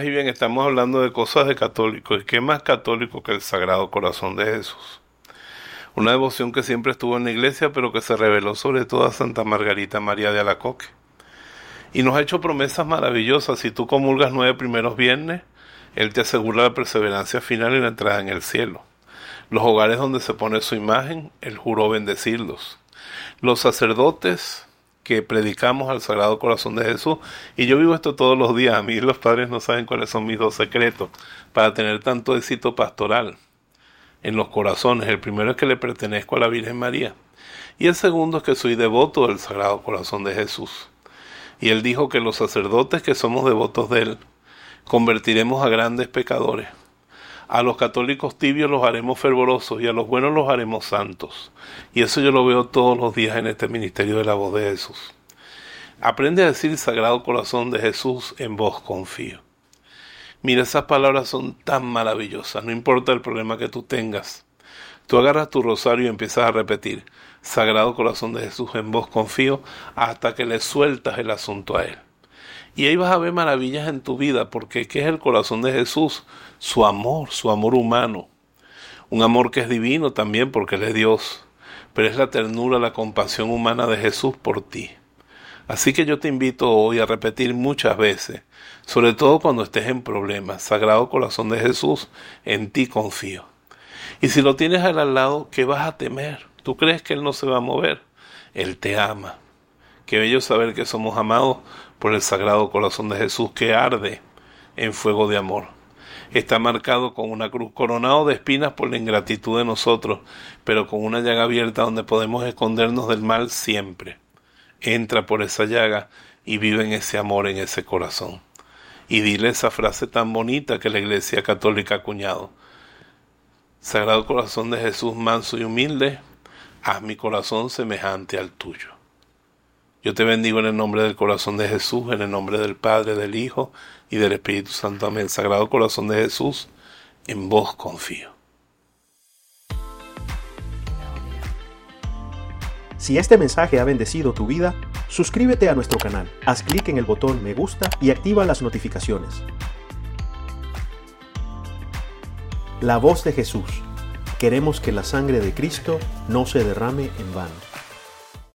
Y bien, estamos hablando de cosas de católico. ¿Y qué más católico que el Sagrado Corazón de Jesús? Una devoción que siempre estuvo en la iglesia, pero que se reveló sobre todo a Santa Margarita María de Alacoque. Y nos ha hecho promesas maravillosas. Si tú comulgas nueve primeros viernes, Él te asegura la perseverancia final y la entrada en el cielo. Los hogares donde se pone su imagen, Él juró bendecirlos. Los sacerdotes que predicamos al Sagrado Corazón de Jesús. Y yo vivo esto todos los días. A mí los padres no saben cuáles son mis dos secretos para tener tanto éxito pastoral en los corazones. El primero es que le pertenezco a la Virgen María. Y el segundo es que soy devoto del Sagrado Corazón de Jesús. Y él dijo que los sacerdotes que somos devotos de él convertiremos a grandes pecadores. A los católicos tibios los haremos fervorosos y a los buenos los haremos santos. Y eso yo lo veo todos los días en este ministerio de la voz de Jesús. Aprende a decir Sagrado Corazón de Jesús en vos confío. Mira, esas palabras son tan maravillosas, no importa el problema que tú tengas. Tú agarras tu rosario y empiezas a repetir, Sagrado Corazón de Jesús, en vos confío, hasta que le sueltas el asunto a Él. Y ahí vas a ver maravillas en tu vida, porque ¿qué es el corazón de Jesús? Su amor, su amor humano. Un amor que es divino también porque Él es Dios, pero es la ternura, la compasión humana de Jesús por ti. Así que yo te invito hoy a repetir muchas veces, sobre todo cuando estés en problemas, Sagrado Corazón de Jesús, en ti confío. Y si lo tienes al lado, ¿qué vas a temer? ¿Tú crees que Él no se va a mover? Él te ama. Qué bello saber que somos amados por el Sagrado Corazón de Jesús que arde en fuego de amor. Está marcado con una cruz coronado de espinas por la ingratitud de nosotros, pero con una llaga abierta donde podemos escondernos del mal siempre. Entra por esa llaga y vive en ese amor, en ese corazón. Y dile esa frase tan bonita que la Iglesia Católica ha acuñado. Sagrado Corazón de Jesús, manso y humilde, haz mi corazón semejante al tuyo. Yo te bendigo en el nombre del corazón de Jesús, en el nombre del Padre, del Hijo y del Espíritu Santo. Amén. Sagrado corazón de Jesús, en vos confío. Si este mensaje ha bendecido tu vida, suscríbete a nuestro canal, haz clic en el botón me gusta y activa las notificaciones. La voz de Jesús. Queremos que la sangre de Cristo no se derrame en vano.